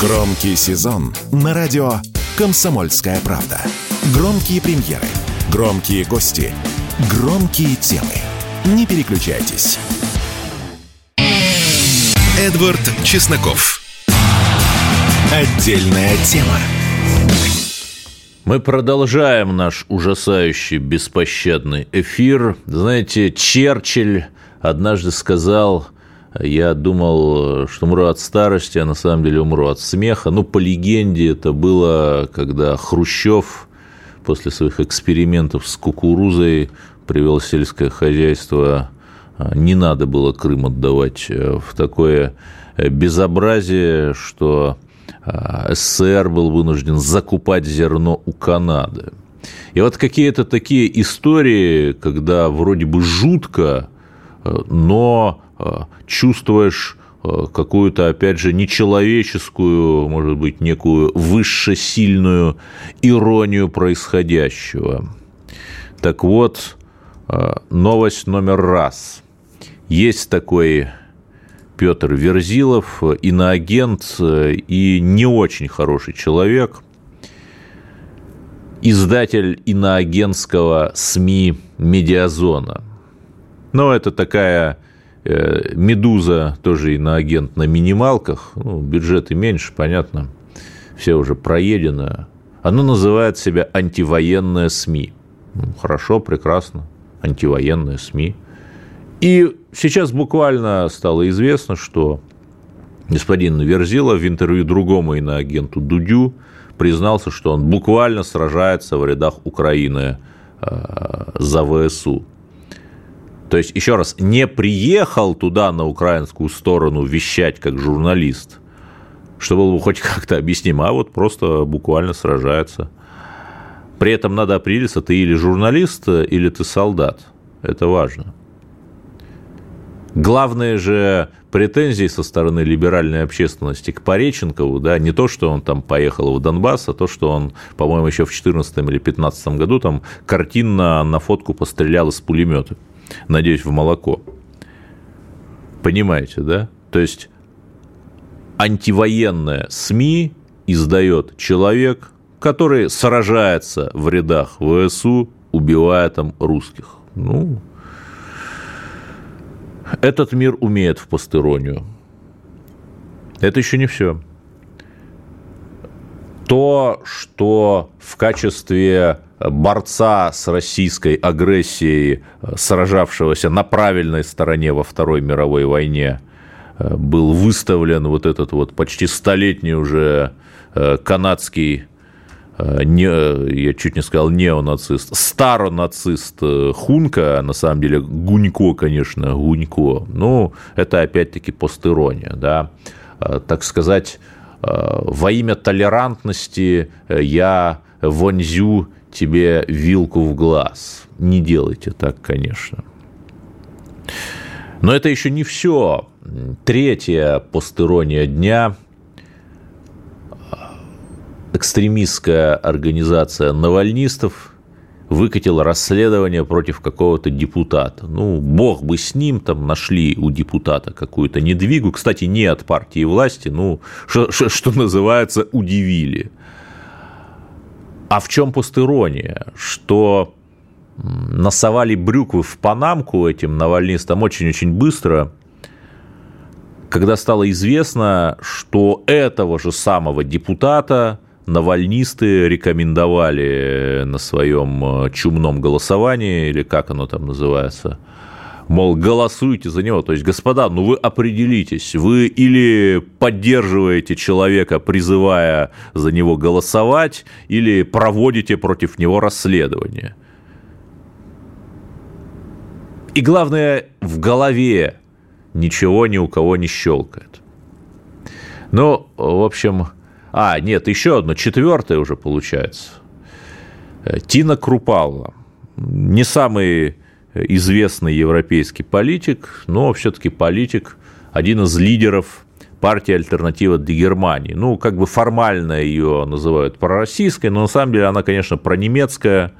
Громкий сезон на радио «Комсомольская правда». Громкие премьеры, громкие гости, громкие темы. Не переключайтесь. Эдвард Чесноков. Отдельная тема. Мы продолжаем наш ужасающий беспощадный эфир. Знаете, Черчилль однажды сказал, я думал, что умру от старости, а на самом деле умру от смеха. Ну, по легенде, это было, когда Хрущев после своих экспериментов с кукурузой привел сельское хозяйство. Не надо было Крым отдавать в такое безобразие, что СССР был вынужден закупать зерно у Канады. И вот какие-то такие истории, когда вроде бы жутко, но чувствуешь какую-то, опять же, нечеловеческую, может быть, некую высшесильную иронию происходящего. Так вот, новость номер раз. Есть такой Петр Верзилов, иноагент и не очень хороший человек, издатель иноагентского СМИ «Медиазона». Но это такая «Медуза», тоже иноагент на минималках, ну, бюджеты меньше, понятно, все уже проедено. Оно называет себя антивоенное СМИ. Ну, хорошо, прекрасно, антивоенное СМИ – и сейчас буквально стало известно, что господин Верзилов в интервью другому иноагенту Дудю признался, что он буквально сражается в рядах Украины э, за ВСУ. То есть, еще раз, не приехал туда, на украинскую сторону, вещать как журналист, что было бы хоть как-то объяснимо, а вот просто буквально сражается. При этом надо определиться, ты или журналист, или ты солдат. Это важно. Главные же претензии со стороны либеральной общественности к Пореченкову, да, не то, что он там поехал в Донбасс, а то, что он, по-моему, еще в 2014 или 2015 году там картинно на фотку пострелял из пулемета, надеюсь, в молоко. Понимаете, да? То есть антивоенное СМИ издает человек, который сражается в рядах ВСУ, убивая там русских. Ну, этот мир умеет в постеронию. Это еще не все. То, что в качестве борца с российской агрессией, сражавшегося на правильной стороне во Второй мировой войне, был выставлен вот этот вот почти столетний уже э, канадский Э, не, я чуть не сказал неонацист, старонацист э, Хунка, на самом деле Гунько, конечно, Гунько, ну, это опять-таки постерония, да, э, так сказать, во имя толерантности я вонзю тебе вилку в глаз. Не делайте так, конечно. Но это еще не все. Третья постерония дня – экстремистская организация навальнистов выкатила расследование против какого-то депутата. Ну, бог бы с ним, там нашли у депутата какую-то недвигу. Кстати, не от партии власти, ну, что, что называется, удивили. А в чем постерония? Что насовали брюквы в панамку этим навальнистам очень-очень быстро, когда стало известно, что этого же самого депутата навальнисты рекомендовали на своем э, чумном голосовании, или как оно там называется, мол, голосуйте за него. То есть, господа, ну вы определитесь, вы или поддерживаете человека, призывая за него голосовать, или проводите против него расследование. И главное, в голове ничего ни у кого не щелкает. Ну, в общем, а, нет, еще одно, четвертое уже получается. Э, Тина Крупалова. Не самый известный европейский политик, но все-таки политик, один из лидеров партии «Альтернатива для Германии». Ну, как бы формально ее называют пророссийской, но на самом деле она, конечно, пронемецкая.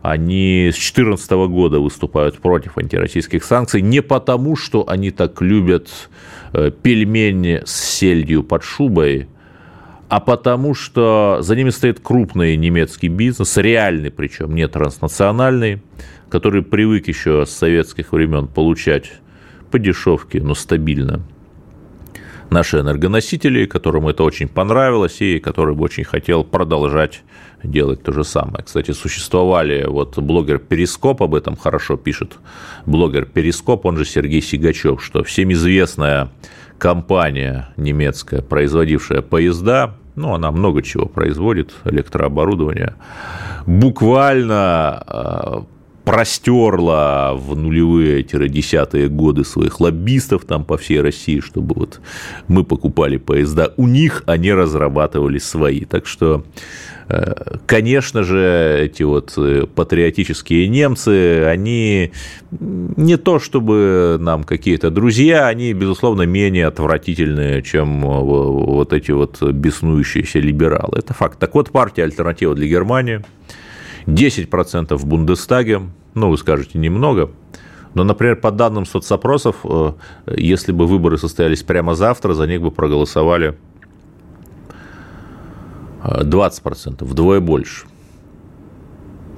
Они с 2014 года выступают против антироссийских санкций не потому, что они так любят э, пельмени с сельдью под шубой, а потому что за ними стоит крупный немецкий бизнес, реальный причем, не транснациональный, который привык еще с советских времен получать по дешевке, но стабильно наши энергоносители, которым это очень понравилось и который бы очень хотел продолжать делать то же самое. Кстати, существовали, вот блогер Перископ об этом хорошо пишет, блогер Перископ, он же Сергей Сигачев, что всем известная компания немецкая, производившая поезда, ну, она много чего производит, электрооборудование, буквально а, простерла в нулевые-десятые годы своих лоббистов там по всей России, чтобы вот мы покупали поезда у них, они разрабатывали свои. Так что, э, конечно же, эти вот э, патриотические немцы, они не то чтобы нам какие-то друзья, они, безусловно, менее отвратительные, чем вот эти вот беснующиеся либералы. Это факт. Так вот, партия «Альтернатива для Германии» 10% в Бундестаге, ну, вы скажете, немного, но, например, по данным соцопросов, э, если бы выборы состоялись прямо завтра, за них бы проголосовали 20%, э, вдвое больше.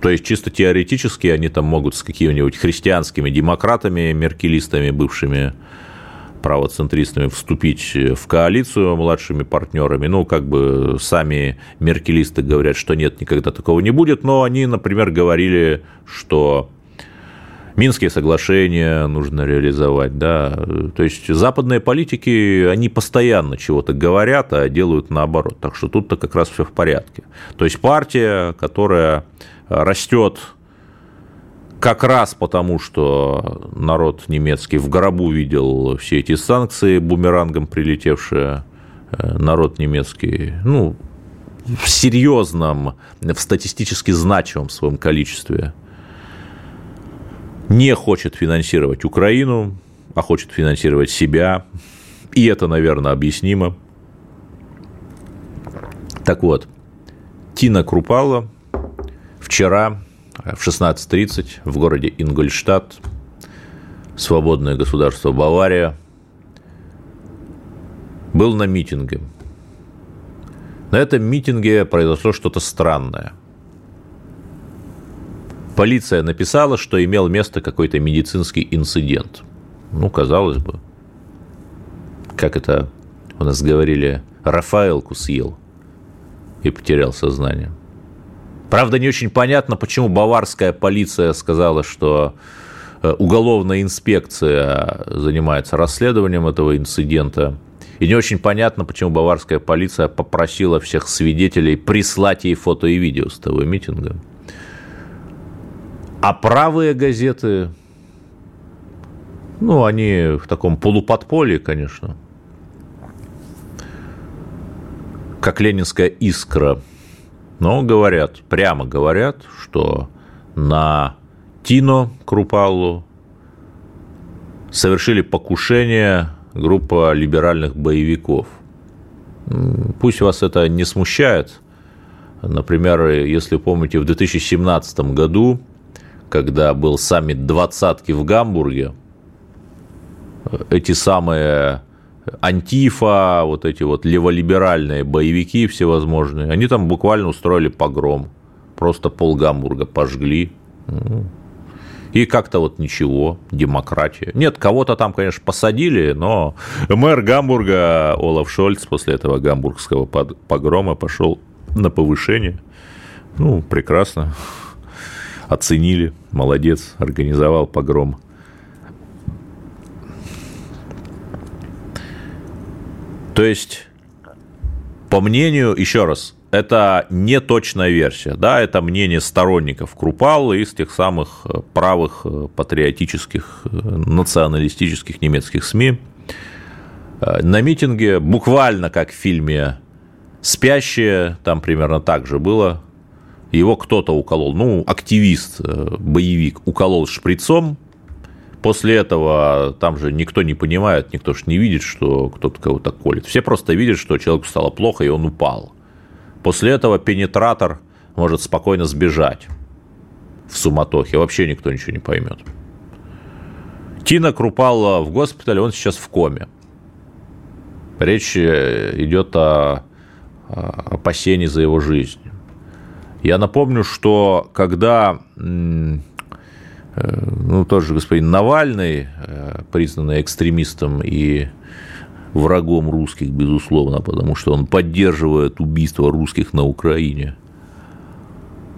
То есть чисто теоретически они там могут с какими-нибудь христианскими демократами, меркелистами бывшими правоцентристами вступить в коалицию младшими партнерами. Ну, как бы сами меркелисты говорят, что нет, никогда такого не будет, но они, например, говорили, что Минские соглашения нужно реализовать, да. То есть западные политики, они постоянно чего-то говорят, а делают наоборот. Так что тут-то как раз все в порядке. То есть партия, которая растет как раз потому, что народ немецкий в гробу видел все эти санкции, бумерангом прилетевшие, э, народ немецкий, ну, в серьезном, в статистически значимом своем количестве не хочет финансировать Украину, а хочет финансировать себя. И это, наверное, объяснимо. Так вот, Тина Крупала вчера в 16.30 в городе Ингольштадт, свободное государство Бавария, был на митинге. На этом митинге произошло что-то странное. Полиция написала, что имел место какой-то медицинский инцидент. Ну, казалось бы, как это у нас говорили, Рафаэлку съел и потерял сознание – Правда, не очень понятно, почему баварская полиция сказала, что э, уголовная инспекция занимается расследованием этого инцидента. И не очень понятно, почему баварская полиция попросила всех свидетелей прислать ей фото и видео с того митинга. А правые газеты, ну, они в таком полуподполье, конечно, как ленинская искра – но говорят, прямо говорят, что на Тино Крупаллу совершили покушение группа либеральных боевиков. Пусть вас это не смущает. Например, если помните, в 2017 году, когда был саммит двадцатки в Гамбурге, эти самые Антифа, вот эти вот леволиберальные боевики всевозможные, они там буквально устроили погром. Просто пол Гамбурга пожгли. И как-то вот ничего, демократия. Нет, кого-то там, конечно, посадили, но мэр Гамбурга Олаф Шольц после этого гамбургского погрома пошел на повышение. Ну, прекрасно. Оценили, молодец, организовал погром. То есть, по мнению, еще раз, это не точная версия, да, это мнение сторонников Крупалы из тех самых э, правых э, патриотических э, националистических немецких СМИ. На митинге буквально как в фильме «Спящие», там примерно так же было, его кто-то уколол, ну, активист, боевик уколол шприцом, После этого там же никто не понимает, никто же не видит, что кто-то кого-то колет. Все просто видят, что человеку стало плохо, и он упал. После этого пенетратор может спокойно сбежать в суматохе. Вообще никто ничего не поймет. Тина Крупала в госпитале, он сейчас в коме. Речь идет о опасений за его жизнь. Я напомню, что когда ну, тот же господин Навальный, признанный экстремистом и врагом русских, безусловно, потому что он поддерживает убийство русских на Украине.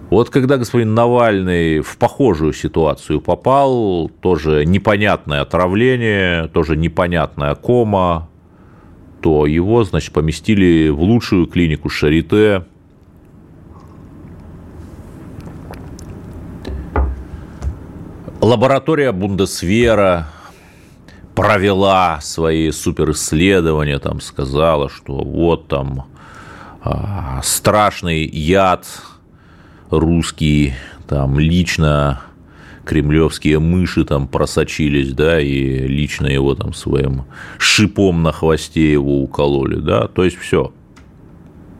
Вот когда господин Навальный в похожую ситуацию попал, тоже непонятное отравление, тоже непонятная кома, то его, значит, поместили в лучшую клинику Шарите. Лаборатория Бундесвера провела свои суперисследования, там сказала, что вот там а, страшный яд русский, там лично кремлевские мыши там просочились, да, и лично его там своим шипом на хвосте его укололи, да, то есть все.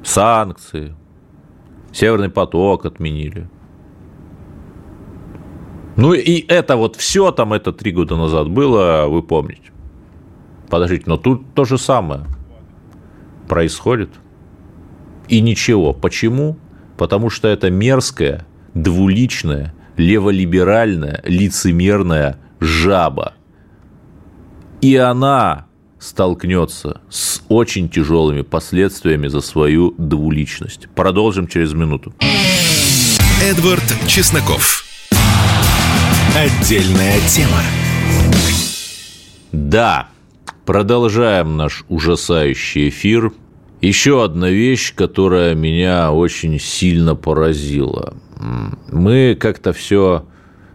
Санкции, Северный поток отменили. Ну и это вот все там, это три года назад было, вы помните. Подождите, но тут то же самое происходит. И ничего. Почему? Потому что это мерзкая, двуличная, леволиберальная, лицемерная жаба. И она столкнется с очень тяжелыми последствиями за свою двуличность. Продолжим через минуту. Эдвард Чесноков. Отдельная тема. Да, продолжаем наш ужасающий эфир. Еще одна вещь, которая меня очень сильно поразила. Мы как-то все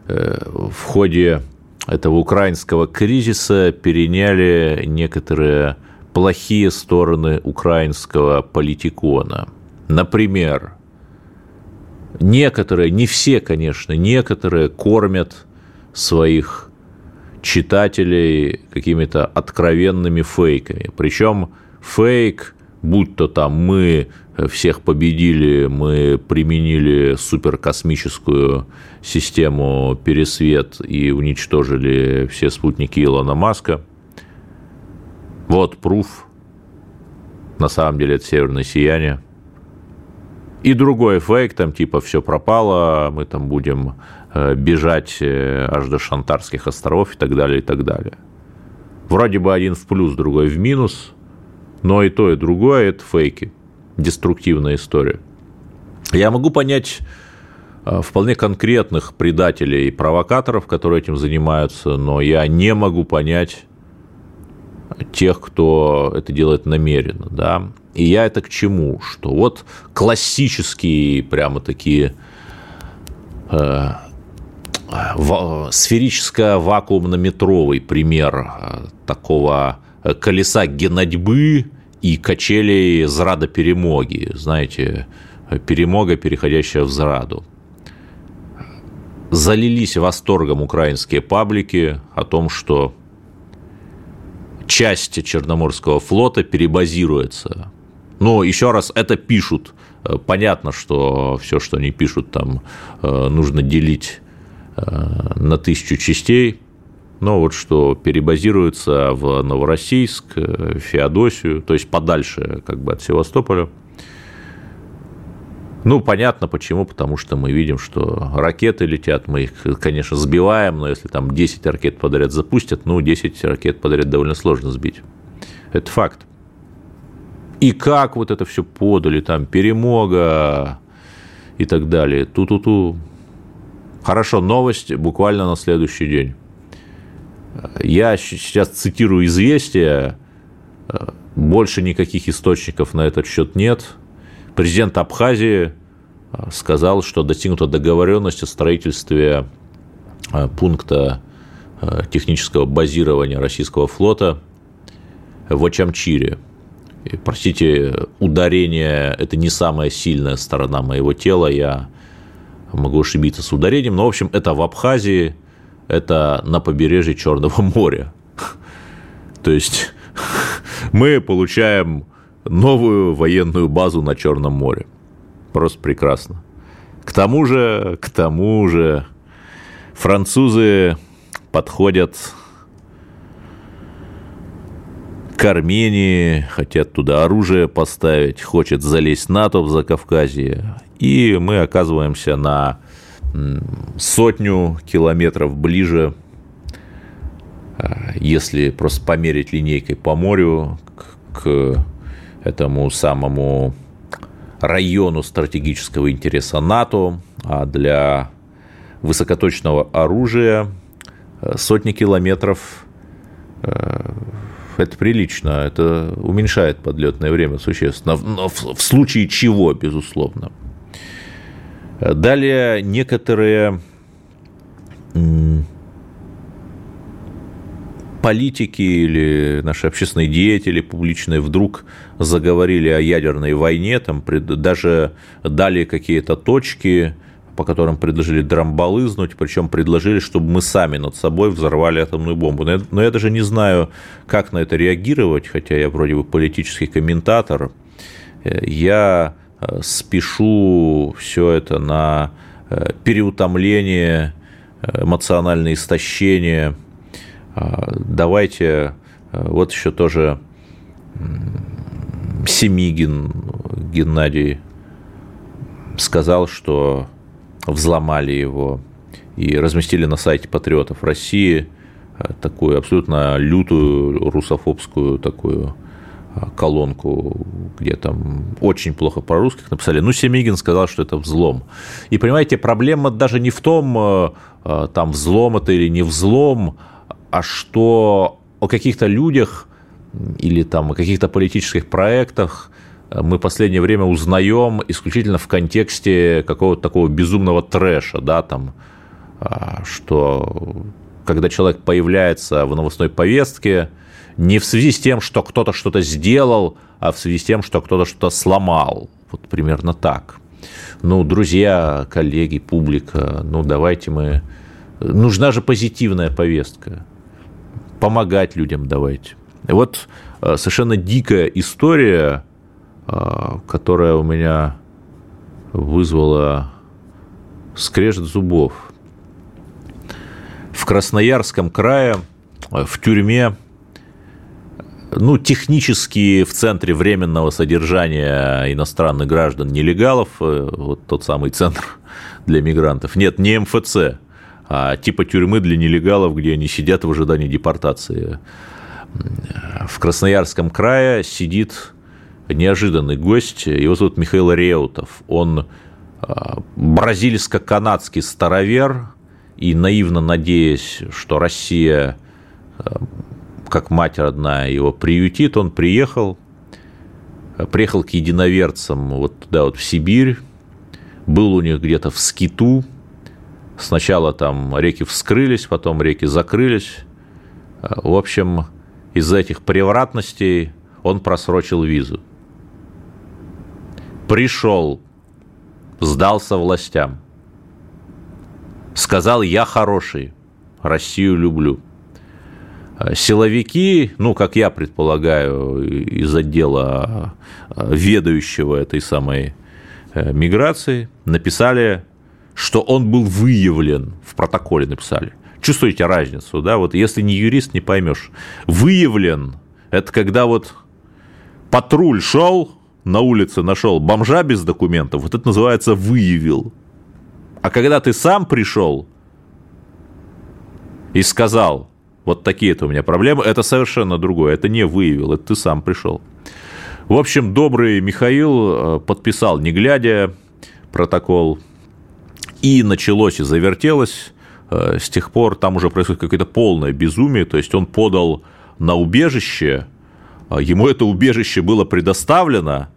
э, в ходе этого украинского кризиса переняли некоторые плохие стороны украинского политикона. Например, некоторые, не все, конечно, некоторые кормят своих читателей какими-то откровенными фейками. Причем фейк, будь то там мы всех победили, мы применили суперкосмическую систему Пересвет и уничтожили все спутники Илона Маска. Вот пруф. На самом деле это северное сияние. И другой фейк, там типа все пропало, мы там будем Э, бежать э, аж до Шантарских островов и так далее, и так далее. Вроде бы один в плюс, другой в минус, но и то, и другое – это фейки, деструктивная история. Я могу понять э, вполне конкретных предателей и провокаторов, которые этим занимаются, но я не могу понять тех, кто это делает намеренно, да. И я это к чему? Что вот классические прямо такие сферическо-вакуумно-метровый пример э, такого э, колеса генодьбы и качелей зрада-перемоги, знаете, перемога, переходящая в зраду. Залились восторгом украинские паблики о том, что часть Черноморского флота перебазируется. Но еще раз, это пишут. Э, понятно, что все, что они пишут, там нужно делить Э, на тысячу частей, но вот что перебазируется в Новороссийск, э, Феодосию, то есть подальше как бы от Севастополя. Ну, понятно почему, потому что мы видим, что ракеты летят, мы их, конечно, сбиваем, но если там 10 ракет подряд запустят, ну, 10 ракет подряд довольно сложно сбить. Это факт. И как вот это все подали, там, перемога и так далее, ту-ту-ту, Хорошо, новость буквально на следующий день. Я сейчас цитирую известия, больше никаких источников на этот счет нет. Президент Абхазии э, сказал, что достигнута договоренность о строительстве э, пункта э, технического базирования российского флота в Очамчире. И, простите, ударение – это не самая сильная сторона моего тела. Я могу ошибиться с ударением, но, в общем, это в Абхазии, это на побережье Черного моря. То есть мы получаем новую военную базу на Черном море. Просто прекрасно. К тому же, к тому же, французы подходят к Армении, хотят туда оружие поставить, хочет залезть НАТО в Закавказье. И мы оказываемся на сотню километров ближе, а, если просто померить линейкой по морю к, этому самому району стратегического интереса НАТО, а для высокоточного оружия э, сотни километров э, это прилично, это уменьшает подлетное время существенно, но в, в случае чего, безусловно. Далее некоторые политики или наши общественные деятели публичные вдруг заговорили о ядерной войне, там даже дали какие-то точки, по которым предложили драмбалызнуть, причем предложили, чтобы мы сами над собой взорвали атомную бомбу. Но я, но я даже не знаю, как на это реагировать, хотя я вроде бы политический комментатор. Я э, спешу все это на э, переутомление, э, эмоциональное истощение. Давайте вот еще тоже Семигин Геннадий сказал, что взломали его и разместили на сайте патриотов России э, такую абсолютно лютую русофобскую такую э, колонку, где там очень плохо про русских написали. Ну, Семигин сказал, что это взлом. И, понимаете, проблема даже не в том, э, там, взлом это или не взлом, а что о каких-то людях или там о каких-то политических проектах мы последнее время узнаем исключительно в контексте какого-то такого безумного трэша, да, там, а, что когда человек появляется в новостной повестке, не в связи с тем, что кто-то что-то сделал, а в связи с тем, что кто-то что-то сломал. Вот примерно так. Ну, друзья, коллеги, публика, ну, давайте мы... Нужна же позитивная повестка. Помогать людям давайте. Вот э, совершенно дикая история которая у меня вызвала скрежет зубов. В Красноярском крае, в тюрьме, ну, технически в центре временного содержания иностранных граждан нелегалов, э, вот тот самый центр для мигрантов, нет, не МФЦ, а типа тюрьмы для нелегалов, где они сидят в ожидании депортации. В Красноярском крае сидит неожиданный гость. Его зовут Михаил Реутов. Он а, бразильско-канадский старовер, и наивно надеясь, что Россия, а, как мать родная, его приютит, он приехал, приехал к единоверцам вот туда вот в Сибирь, был у них где-то в Скиту, сначала там реки вскрылись, потом реки закрылись. В общем, из-за этих превратностей он просрочил визу пришел, сдался властям, сказал, я хороший, Россию люблю. Силовики, ну, как я предполагаю, из отдела э, ведающего этой самой э, миграции, написали, что он был выявлен, в протоколе написали. Чувствуете разницу, да? Вот если не юрист, не поймешь. Выявлен – это когда вот патруль шел, на улице нашел бомжа без документов, вот это называется выявил. А когда ты сам пришел и сказал, вот такие-то у меня проблемы, это совершенно другое, это не выявил, это ты сам пришел. В общем, добрый Михаил э, подписал, не глядя, протокол, и началось и завертелось. Э, с тех пор там уже происходит какое-то полное безумие, то есть он подал на убежище, а ему это убежище было предоставлено,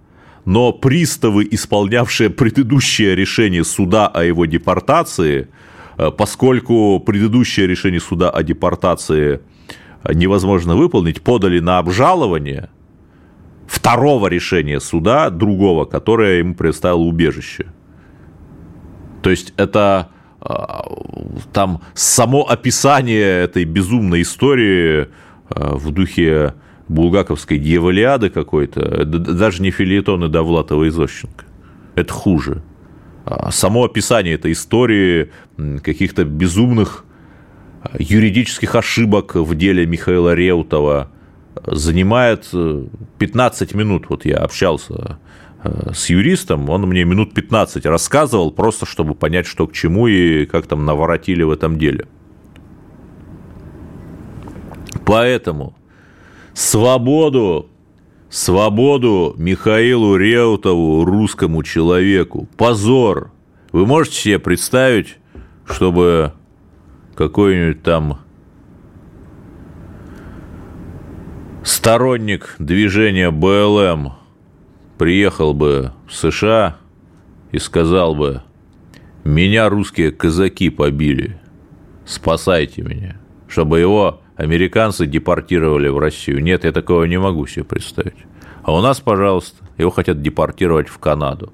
но приставы, исполнявшие предыдущее решение суда о его депортации, э, поскольку предыдущее решение суда о депортации невозможно выполнить, подали на обжалование второго решения суда, другого, которое ему представило убежище. То есть это э, там само описание этой безумной истории э, в духе булгаковской дьяволиады какой-то, даже не филиетоны Довлатова и Зощенко. Это хуже. А само описание этой истории каких-то безумных а, юридических ошибок в деле Михаила Реутова, занимает 15 минут. Вот я общался с юристом, он мне минут 15 рассказывал, просто чтобы понять, что к чему и как там наворотили в этом деле. Поэтому свободу, свободу Михаилу Реутову, русскому человеку. Позор. Вы можете себе представить, чтобы какой-нибудь там сторонник движения БЛМ приехал бы в США и сказал бы, меня русские казаки побили, спасайте меня, чтобы его американцы депортировали в Россию. Нет, я такого не могу себе представить. А у нас, пожалуйста, его хотят депортировать в Канаду.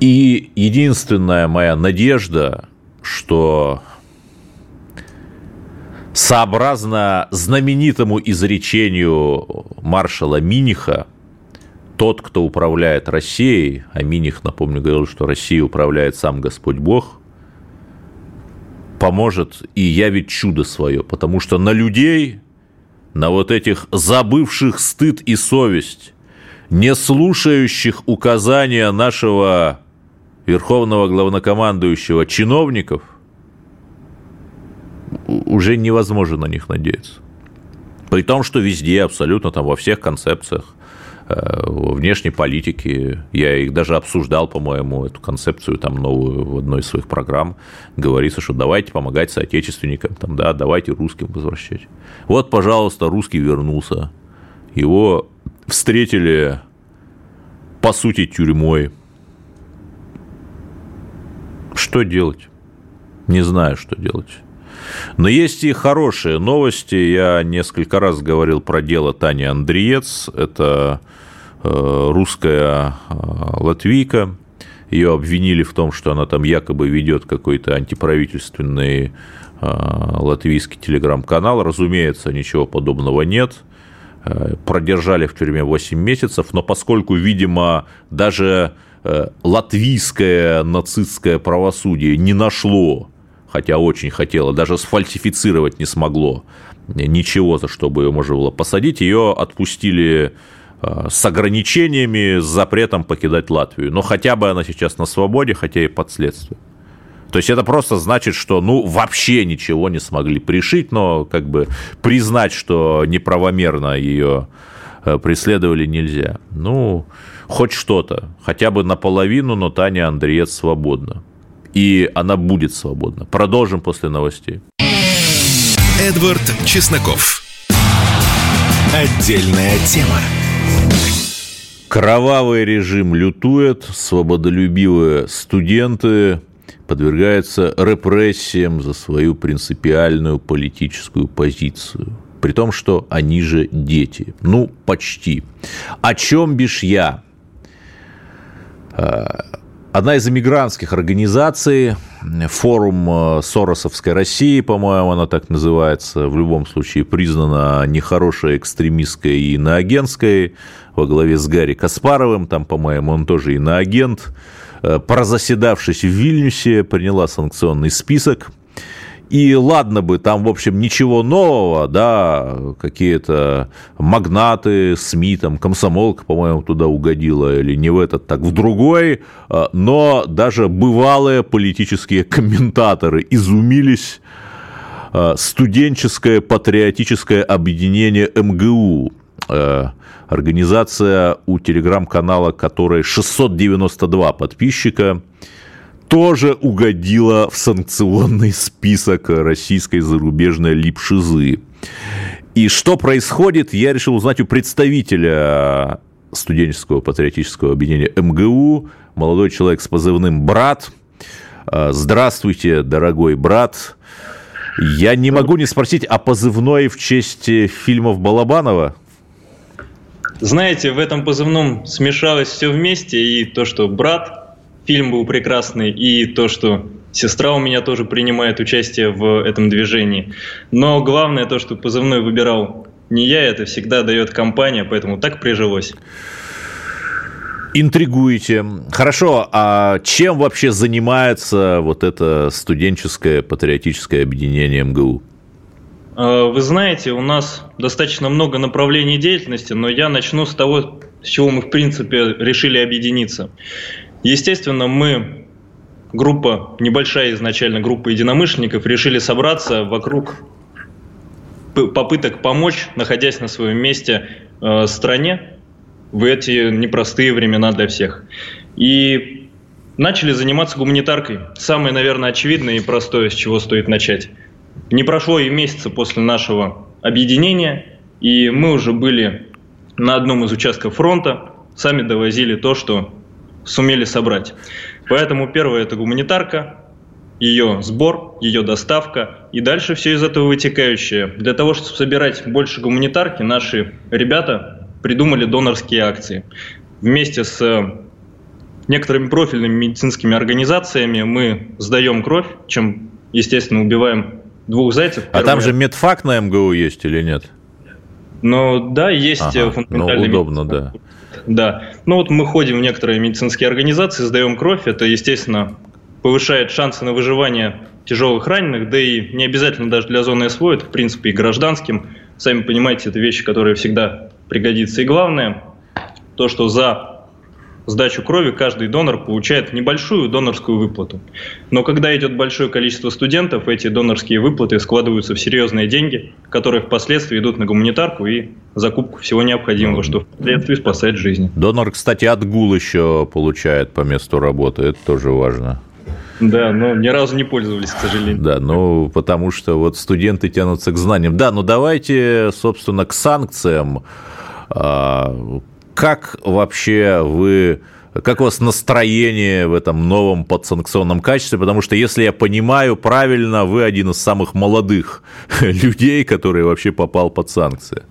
И единственная моя надежда, что сообразно знаменитому изречению маршала Миниха, тот, кто управляет Россией, а Миних, напомню, говорил, что Россией управляет сам Господь Бог, поможет и явит чудо свое, потому что на людей, на вот этих забывших стыд и совесть, не слушающих указания нашего верховного главнокомандующего чиновников – уже невозможно на них надеяться. При том, что везде, абсолютно там во всех концепциях внешней политики, я их даже обсуждал, по-моему, эту концепцию там новую в одной из своих программ, говорится, что давайте помогать соотечественникам, там, да, давайте русским возвращать. Вот, пожалуйста, русский вернулся, его встретили, по сути, тюрьмой. Что делать? Не знаю, что делать. Но есть и хорошие новости. Я несколько раз говорил про дело Тани Андреец. Это э, русская э, латвийка. Ее обвинили в том, что она там якобы ведет какой-то антиправительственный э, латвийский телеграм-канал. Разумеется, ничего подобного нет продержали в тюрьме 8 месяцев, но поскольку, видимо, даже латвийское нацистское правосудие не нашло хотя очень хотела, даже сфальсифицировать не смогло ничего, за что бы ее можно было посадить, ее отпустили э, с ограничениями, с запретом покидать Латвию. Но хотя бы она сейчас на свободе, хотя и под следствием. То есть это просто значит, что ну вообще ничего не смогли пришить, но как бы признать, что неправомерно ее э, преследовали нельзя. Ну, хоть что-то, хотя бы наполовину, но Таня Андреец свободна и она будет свободна. Продолжим после новостей. Эдвард Чесноков. Отдельная тема. Кровавый режим лютует, свободолюбивые студенты подвергаются репрессиям за свою принципиальную политическую позицию. При том, что они же дети. Ну, почти. О чем бишь я? Одна из иммигрантских организаций, форум э, Соросовской России, по-моему, она так называется, в любом случае признана нехорошей, экстремистской и иноагентской, во главе с Гарри Каспаровым, там, по-моему, он тоже иноагент, э, прозаседавшись в Вильнюсе, приняла санкционный список – и ладно бы, там, в общем, ничего нового, да, какие-то магнаты, СМИ, там, комсомолка, по-моему, туда угодила, или не в этот, так в другой, а, но даже бывалые политические комментаторы изумились а, студенческое патриотическое объединение МГУ, а, организация у телеграм-канала, которой 692 подписчика, тоже угодила в санкционный список российской зарубежной липшизы. И что происходит, я решил узнать у представителя студенческого патриотического объединения МГУ, молодой человек с позывным «Брат». Здравствуйте, дорогой брат. Я не могу не спросить, а позывной в честь фильмов Балабанова? Знаете, в этом позывном смешалось все вместе, и то, что брат фильм был прекрасный, и то, что сестра у меня тоже принимает участие в этом движении. Но главное то, что позывной выбирал не я, это всегда дает компания, поэтому так прижилось. Интригуете. Хорошо, а чем вообще занимается вот это студенческое патриотическое объединение МГУ? Э, вы знаете, у нас достаточно много направлений деятельности, но я начну с того, с чего мы, в принципе, решили объединиться. Естественно, мы, группа, небольшая изначально группа единомышленников, решили собраться вокруг попыток помочь, находясь на своем месте, э, стране в эти непростые времена для всех. И начали заниматься гуманитаркой. Самое, наверное, очевидное и простое, с чего стоит начать – не прошло и месяца после нашего объединения, и мы уже были на одном из участков фронта, сами довозили то, что сумели собрать. Поэтому первое – это гуманитарка, ее сбор, ее доставка и дальше все из этого вытекающее. Для того, чтобы собирать больше гуманитарки, наши ребята придумали донорские акции. Вместе с некоторыми профильными медицинскими организациями мы сдаем кровь, чем, естественно, убиваем двух зайцев. А там же медфак на МГУ есть или нет? Ну да, есть ага, э, фундаментальный ну, удобно, медицинский. да. Да. Ну вот мы ходим в некоторые медицинские организации, сдаем кровь. Это, естественно, повышает шансы на выживание тяжелых раненых, да и не обязательно даже для зоны СВО, это, в принципе, и гражданским. Сами понимаете, это вещи, которые всегда пригодятся. И главное, то, что за сдачу крови каждый донор получает небольшую донорскую выплату. Но когда идет большое количество студентов, эти донорские выплаты складываются в серьезные деньги, которые впоследствии идут на гуманитарку и закупку всего необходимого, что впоследствии спасает жизни. Донор, кстати, отгул еще получает по месту работы, это тоже важно. Да, но ни разу не пользовались, к сожалению. Да, ну, потому что вот студенты тянутся к знаниям. Да, ну давайте, собственно, к санкциям. Как вообще вы как у вас настроение в этом новом подсанкционном качестве? Потому что, если я понимаю правильно, вы один из самых молодых людей, который вообще попал под санкции.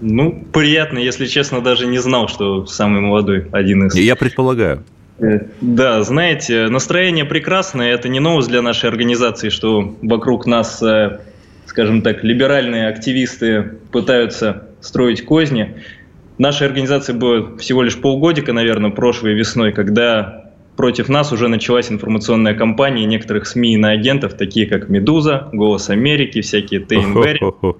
Ну, приятно, если честно, даже не знал, что самый молодой один из. Я предполагаю. Э, да, знаете, настроение прекрасное. Это не новость для нашей организации, что вокруг нас, э, скажем так, либеральные активисты пытаются строить козни. Нашей организации было всего лишь полгодика, наверное, прошлой весной, когда против нас уже началась информационная кампания некоторых СМИ и на агентов, такие как «Медуза», «Голос Америки», всякие ТНВ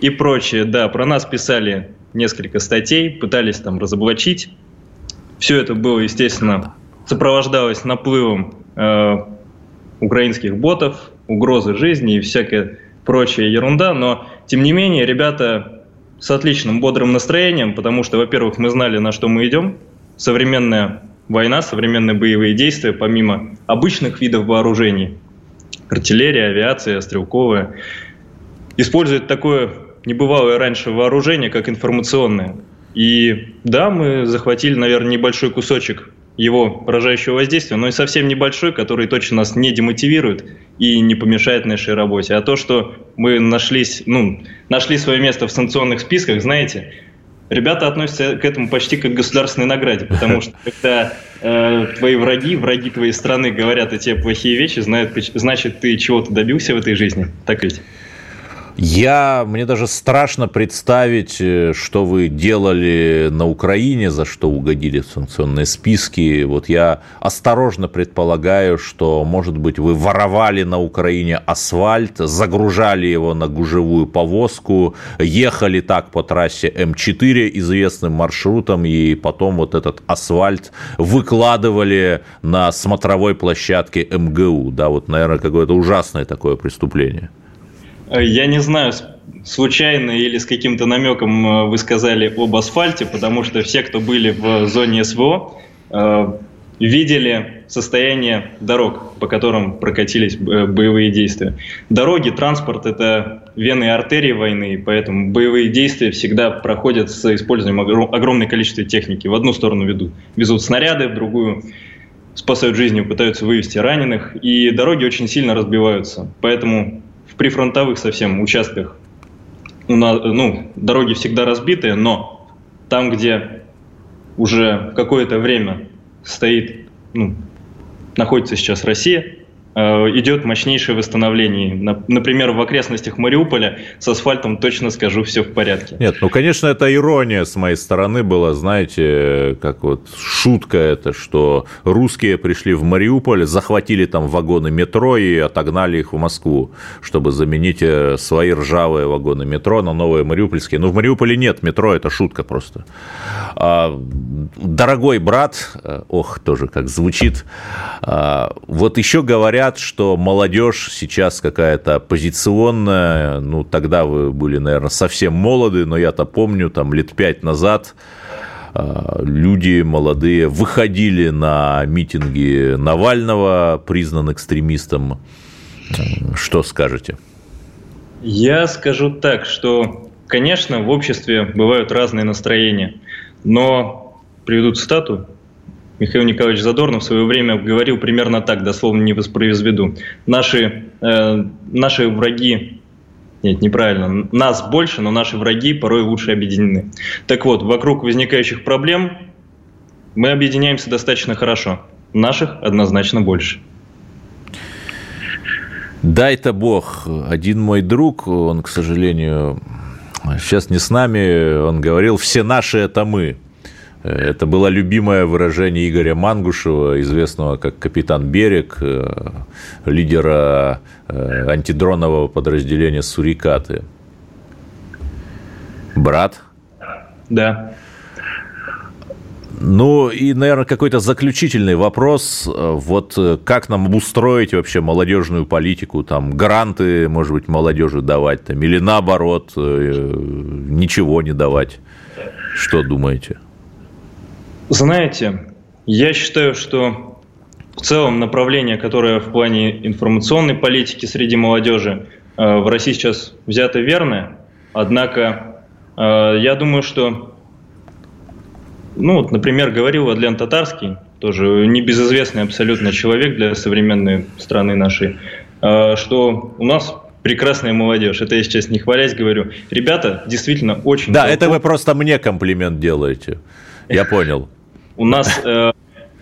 и прочее. Да, про нас писали несколько статей, пытались там разоблачить. Все это было, естественно, сопровождалось наплывом э, украинских ботов, угрозы жизни и всякая прочая ерунда, но, тем не менее, ребята с отличным бодрым настроением, потому что, во-первых, мы знали, на что мы идем. Современная война, современные боевые действия, помимо обычных видов вооружений, артиллерия, авиация, стрелковая, использует такое небывалое раньше вооружение, как информационное. И да, мы захватили, наверное, небольшой кусочек его поражающего воздействия, но и совсем небольшой, который точно нас не демотивирует и не помешает нашей работе. А то, что мы нашлись, ну, нашли свое место в санкционных списках, знаете, ребята относятся к этому почти как к государственной награде, потому что когда э, твои враги, враги твоей страны говорят о тебе плохие вещи, знают, значит, ты чего-то добился в этой жизни. Так ведь? Я, мне даже страшно представить, э, что вы делали на Украине, за что угодили в санкционные списки. Вот я осторожно предполагаю, что, может быть, вы воровали на Украине асфальт, загружали его на гужевую повозку, ехали так по трассе М4 известным маршрутом, и потом вот этот асфальт выкладывали на смотровой площадке МГУ. Да, вот, наверное, какое-то ужасное такое преступление. Э, я не знаю, случайно или с каким-то намеком э, вы сказали об асфальте, потому что все, кто были в зоне СВО, э, видели состояние дорог, по которым прокатились боевые действия. Дороги, транспорт – это вены и артерии войны, поэтому боевые действия всегда проходят с использованием огромного количества техники. В одну сторону ведут, везут снаряды, в другую спасают жизни, пытаются вывести раненых, и дороги очень сильно разбиваются. Поэтому прифронтовых совсем участках. У нас, ну, дороги всегда разбитые, но там, где уже какое-то время стоит, ну, находится сейчас Россия, идет мощнейшее восстановление. Например, в окрестностях Мариуполя с асфальтом точно скажу, все в порядке. Нет, ну, конечно, это ирония с моей стороны была, знаете, как вот шутка это, что русские пришли в Мариуполь, захватили там вагоны метро и отогнали их в Москву, чтобы заменить э, свои ржавые вагоны метро на новые мариупольские. Но в Мариуполе нет метро, это шутка просто. А, дорогой брат, э, ох, тоже как звучит, а, вот еще говорят, говорят, что молодежь сейчас какая-то оппозиционная. Ну, тогда вы были, наверное, совсем молоды, но я-то помню, там, лет пять назад а, люди молодые выходили на митинги Навального, признан экстремистом. Что скажете? Я скажу так, что, конечно, в обществе бывают разные настроения, но приведу цитату Михаил Николаевич Задорнов в свое время говорил примерно так, дословно не воспроизведу. Наши, э, наши враги, нет, неправильно, нас больше, но наши враги порой лучше объединены. Так вот, вокруг возникающих проблем мы объединяемся достаточно хорошо. Наших однозначно больше. Дай-то бог, один мой друг, он, к сожалению, сейчас не с нами, он говорил, все наши это мы. Это было любимое выражение Игоря Мангушева, известного как капитан Берег, э, лидера э, антидронового подразделения «Сурикаты». Брат? Да. Ну и, наверное, какой-то заключительный вопрос. Вот как нам обустроить вообще молодежную политику? Там гранты, может быть, молодежи давать, там, или наоборот, э, ничего не давать? Что думаете? Знаете, я считаю, что в целом направление, которое в плане информационной политики среди молодежи э, в России сейчас взято верное, однако э, я думаю, что, ну, вот, например, говорил Адлен Татарский, тоже небезызвестный абсолютно человек для современной страны нашей, э, что у нас прекрасная молодежь. Это я сейчас не хвалясь говорю. Ребята действительно очень... Да, толпу... это вы просто мне комплимент делаете. Я понял. У нас э,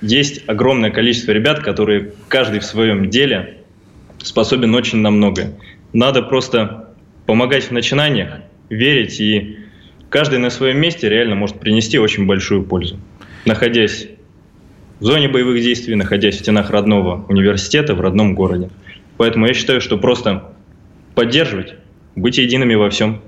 есть огромное количество ребят, которые каждый в своем деле способен очень на многое. Надо просто помогать в начинаниях, верить, и каждый на своем месте реально может принести очень большую пользу. Находясь в зоне боевых действий, находясь в стенах родного университета, в родном городе. Поэтому я считаю, что просто поддерживать, быть едиными во всем.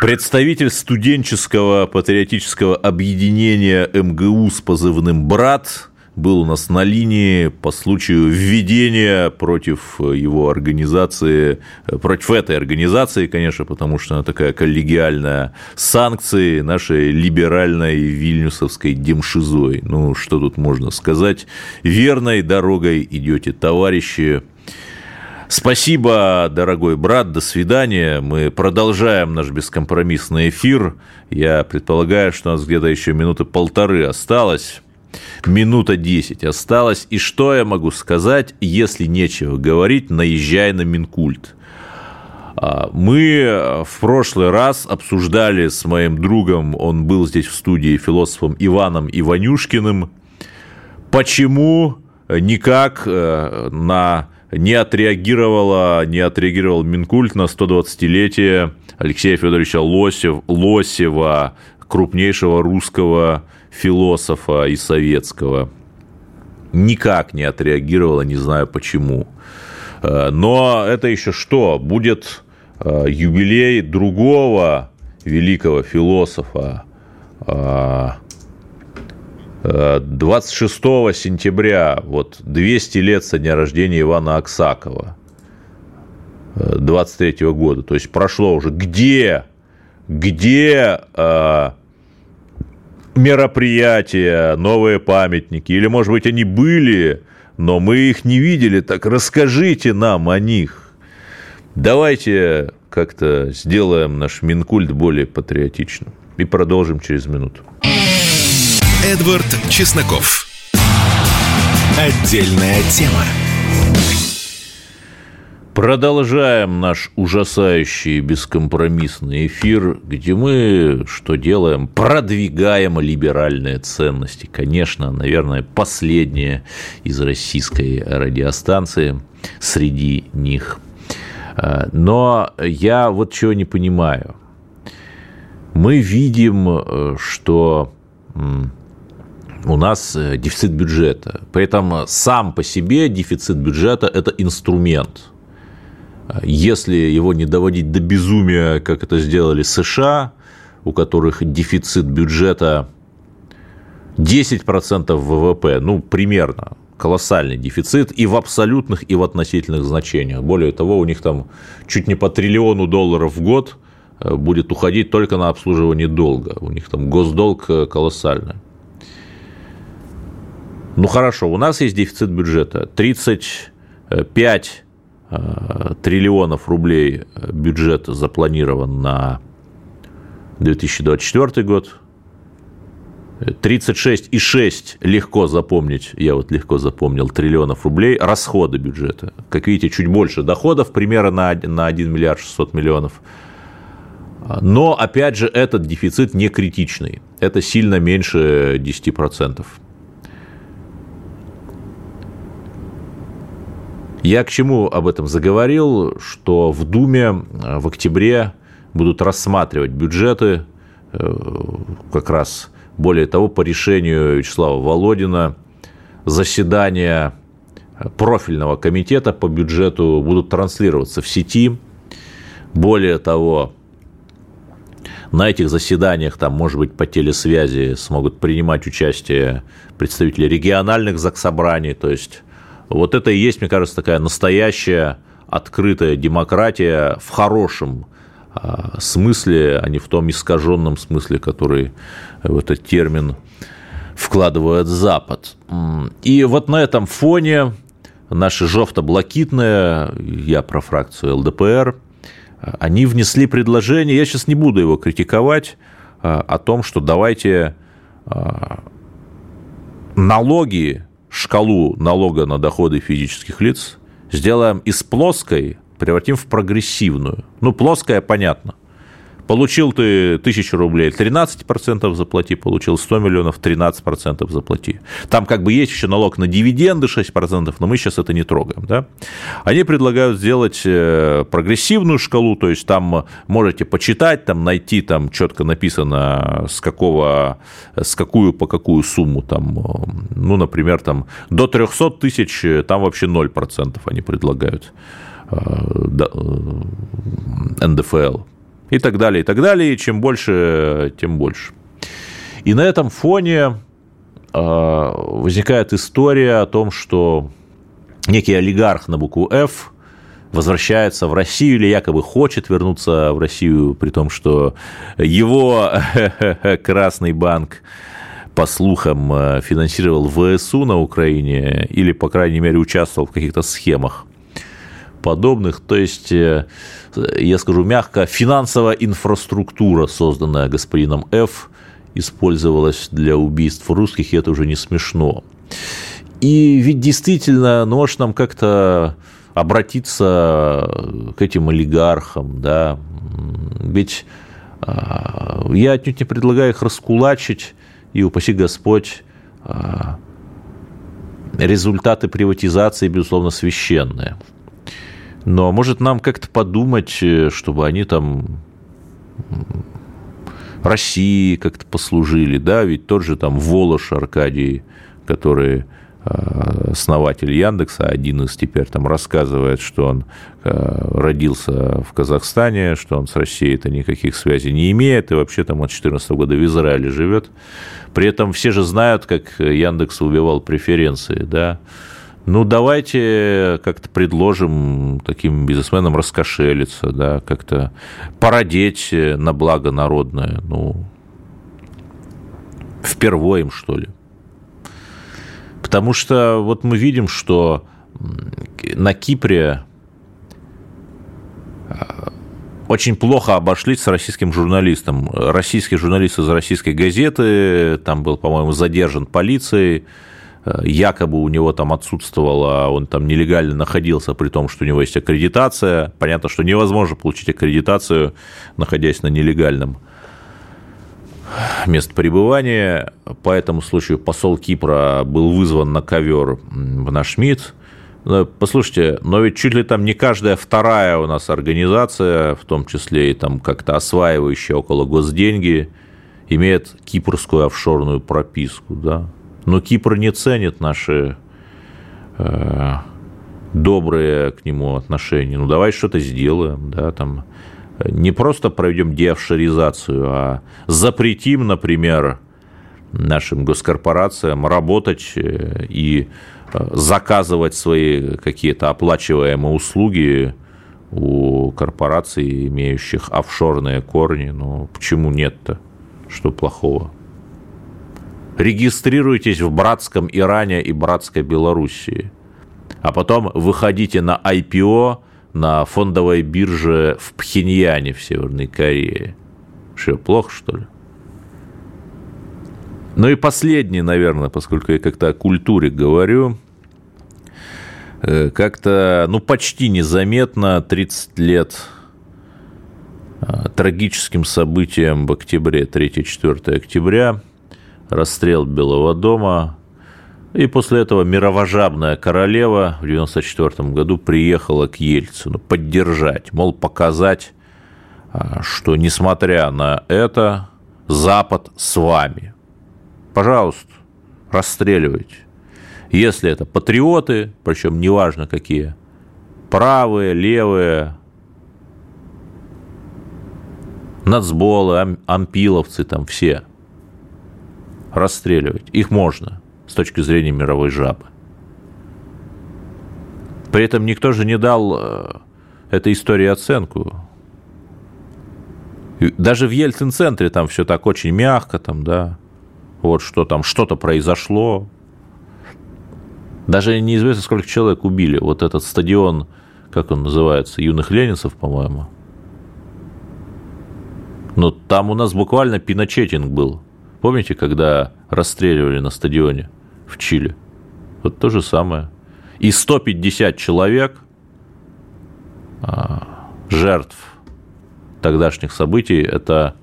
Представитель студенческого патриотического объединения МГУ с позывным «Брат» был у нас на линии по случаю введения против его организации, против этой организации, конечно, потому что она такая коллегиальная, санкции нашей либеральной вильнюсовской демшизой. Ну, что тут можно сказать? Верной дорогой идете, товарищи, Спасибо, дорогой брат, до свидания. Мы продолжаем наш бескомпромиссный эфир. Я предполагаю, что у нас где-то еще минуты полторы осталось. Минута десять осталось. И что я могу сказать, если нечего говорить, наезжай на Минкульт. А, мы в прошлый раз обсуждали с моим другом, он был здесь в студии, философом Иваном Иванюшкиным, почему никак э, на не отреагировала, не отреагировал Минкульт на 120-летие Алексея Федоровича Лосев, Лосева, крупнейшего русского философа и советского. Никак не отреагировала, не знаю почему. Э, но это еще что? Будет э, юбилей другого великого философа, э, 26 сентября, вот 200 лет со дня рождения Ивана Аксакова, 23 -го года, то есть прошло уже. Где, где э, мероприятия, новые памятники, или, может быть, они были, но мы их не видели, так расскажите нам о них. Давайте как-то сделаем наш Минкульт более патриотичным и продолжим через минуту. Эдвард Чесноков. Отдельная тема. Продолжаем наш ужасающий бескомпромиссный эфир, где мы что делаем? Продвигаем либеральные ценности. Конечно, наверное, последняя из российской радиостанции среди них. А, но я вот чего не понимаю. Мы видим, э, что у нас э, дефицит бюджета. При этом сам по себе дефицит бюджета – это инструмент – если его не доводить до безумия, как это сделали США, у которых дефицит бюджета 10% ВВП, ну, примерно, колоссальный дефицит и в абсолютных, и в относительных значениях. Более того, у них там чуть не по триллиону долларов в год э, будет уходить только на обслуживание долга. У них там госдолг э, колоссальный. Ну хорошо, у нас есть дефицит бюджета 35 Э, триллионов рублей бюджет запланирован на 2024 год. 36,6 легко запомнить, я вот легко запомнил, триллионов рублей расходы бюджета. Как видите, чуть больше доходов, примерно на, на 1 миллиард 600 миллионов. Но, опять же, этот дефицит не критичный. Это сильно меньше 10%. Я к чему об этом заговорил, что в Думе э, в октябре будут рассматривать бюджеты, э, как раз более того, по решению Вячеслава Володина, заседания профильного комитета по бюджету будут транслироваться в сети. Более того, на этих заседаниях, там, может быть, по телесвязи смогут принимать участие представители региональных заксобраний, то есть вот это и есть, мне кажется, такая настоящая открытая демократия в хорошем а, смысле, а не в том искаженном смысле, который в этот термин вкладывает Запад. И вот на этом фоне наши жовто-блокитные, я про фракцию ЛДПР, они внесли предложение, я сейчас не буду его критиковать, а, о том, что давайте а, налоги шкалу налога на доходы физических лиц сделаем из плоской, превратим в прогрессивную. Ну, плоская, понятно. Получил ты 1000 рублей, 13% заплати, получил 100 миллионов, 13% заплати. Там как бы есть еще налог на дивиденды 6%, но мы сейчас это не трогаем. Да? Они предлагают сделать э, прогрессивную шкалу, то есть там можете почитать, там найти, там четко написано, с какого, с какую по какую сумму, там, ну, например, там до 300 тысяч, там вообще 0% они предлагают э, э, НДФЛ и так далее, и так далее. И чем больше, тем больше. И на этом фоне а, возникает история о том, что некий олигарх на букву «Ф» возвращается в Россию или якобы хочет вернуться в Россию, при том, что его Красный банк, по слухам, финансировал ВСУ на Украине или, по крайней мере, участвовал в каких-то схемах подобных. То есть, э, я скажу мягко, финансовая инфраструктура, созданная господином Ф, использовалась для убийств русских, и это уже не смешно. И ведь действительно, ну, может нам как-то обратиться к этим олигархам, да, ведь а, я отнюдь не предлагаю их раскулачить, и упаси Господь, а, результаты приватизации, безусловно, священные. Но может нам как-то подумать, э, чтобы они там России как-то послужили, да, ведь тот же там Волош Аркадий, который э, основатель Яндекса, один из теперь там рассказывает, что он э, родился в Казахстане, что он с Россией-то никаких связей не имеет, и вообще там от 2014 года в Израиле живет. При этом все же знают, как Яндекс убивал преференции, да, ну, давайте как-то предложим таким бизнесменам раскошелиться, да, как-то породеть на благо народное, ну, впервые им, что ли. Потому что вот мы видим, что на Кипре а, очень плохо обошлись с российским журналистом. Российский журналист из российской газеты, там был, по-моему, задержан полицией, якобы у него там отсутствовало, он там нелегально находился, при том, что у него есть аккредитация. Понятно, что невозможно получить аккредитацию, находясь на нелегальном мест пребывания. По этому случаю посол Кипра был вызван на ковер в наш МИД. Послушайте, но ведь чуть ли там не каждая вторая у нас организация, в том числе и там как-то осваивающая около госденьги, имеет кипрскую офшорную прописку, да. Но Кипр не ценит наши э, добрые к нему отношения. Ну, давай что-то сделаем, да, там не просто проведем деофшоризацию, а запретим, например, нашим госкорпорациям работать э, и э, заказывать свои какие-то оплачиваемые услуги у корпораций, имеющих офшорные корни. Ну, почему нет-то? Что плохого? Регистрируйтесь в братском Иране и братской Белоруссии, а потом выходите на IPO – на фондовой бирже в Пхеньяне в Северной Корее. Что, плохо, что ли? Ну и последний, наверное, поскольку я как-то о культуре говорю, э, как-то, ну, почти незаметно 30 лет э, трагическим событием в октябре, 3-4 октября, расстрел Белого дома, и после этого мировожабная королева в 1994 году приехала к Ельцину поддержать, мол, показать, а, что несмотря на это, Запад с вами. Пожалуйста, расстреливайте. Если это патриоты, причем неважно какие, правые, левые, нацболы, ампиловцы, там все, расстреливать. Их можно с точки зрения мировой жабы. При этом никто же не дал э, этой истории оценку. Даже в Ельцин-центре там все так очень мягко, там, да, вот что там, что-то произошло. Даже неизвестно, сколько человек убили. Вот этот стадион, как он называется, юных ленинцев, по-моему. Но там у нас буквально пиночетинг был. Помните, когда расстреливали на стадионе? в Чили. Вот то же самое. И 150 человек, а, жертв тогдашних событий, это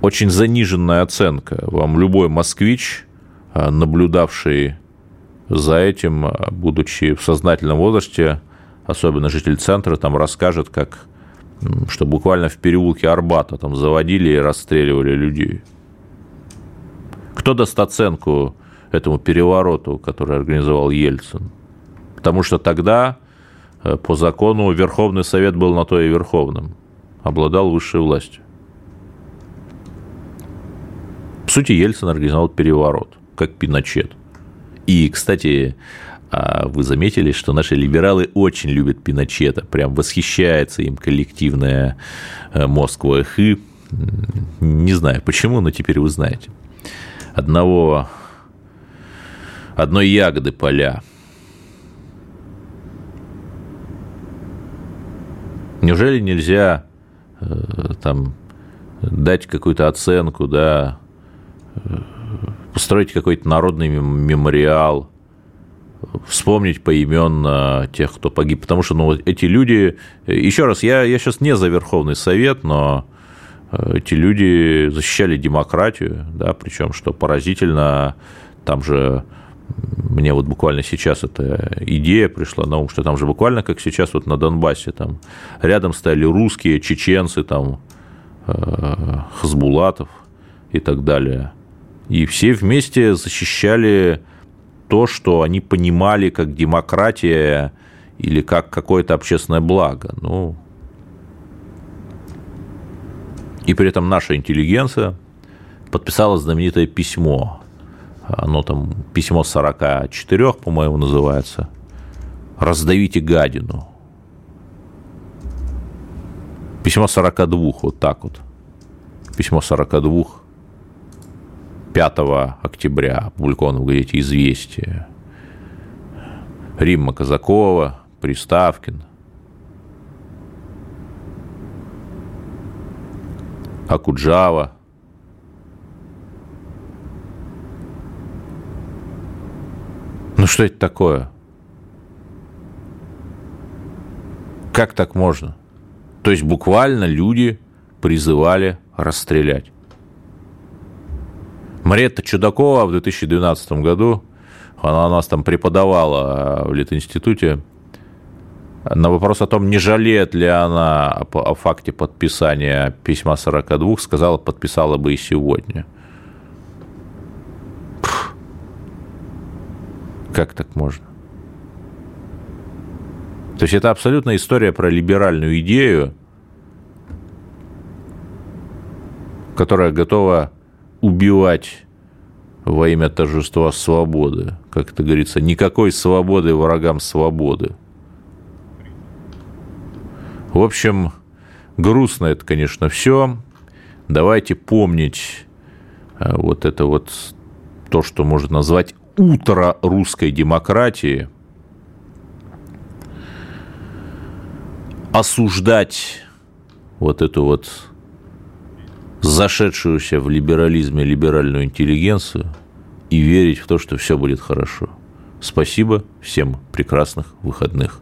очень заниженная оценка. Вам любой москвич, а, наблюдавший за этим, а, будучи в сознательном возрасте, особенно житель центра, там расскажет, как что буквально в переулке Арбата там заводили и расстреливали людей. Кто даст оценку этому перевороту, который организовал Ельцин. Потому что тогда э, по закону Верховный Совет был на то и Верховным, обладал высшей властью. В сути, Ельцин организовал переворот, как Пиночет. И, кстати, а вы заметили, что наши либералы очень любят Пиночета, прям восхищается им коллективная э, Москва и не знаю почему, но теперь вы знаете. Одного одной ягоды поля. Неужели нельзя э, там дать какую-то оценку, да, э, построить какой-то народный мемориал, вспомнить поименно тех, кто погиб, потому что ну, эти люди, еще раз, я, я сейчас не за Верховный Совет, но э, эти люди защищали демократию, да, причем, что поразительно, там же мне вот буквально сейчас эта идея пришла на ум, что там же буквально как сейчас вот на Донбассе, там рядом стояли русские, чеченцы, там э, Хасбулатов и так далее. И все вместе защищали то, что они понимали как демократия или как какое-то общественное благо. Ну, и при этом наша интеллигенция подписала знаменитое письмо оно там письмо 44, по-моему, называется. Раздавите гадину. Письмо 42, вот так вот. Письмо 42, 5 октября, опубликовано в газете «Известия». Римма Казакова, Приставкин. Акуджава – Ну что это такое? Как так можно? То есть буквально люди призывали расстрелять. Мариетта Чудакова в 2012 году, она у нас там преподавала в Литинституте, на вопрос о том, не жалеет ли она о факте подписания письма 42, сказала, подписала бы и сегодня. Как так можно? То есть это абсолютно история про либеральную идею, которая готова убивать во имя торжества свободы. Как это говорится, никакой свободы врагам свободы. В общем, грустно это, конечно, все. Давайте помнить э, вот это вот то, что можно назвать утро русской демократии, осуждать вот эту вот зашедшуюся в либерализме либеральную интеллигенцию и верить в то, что все будет хорошо. Спасибо, всем прекрасных выходных.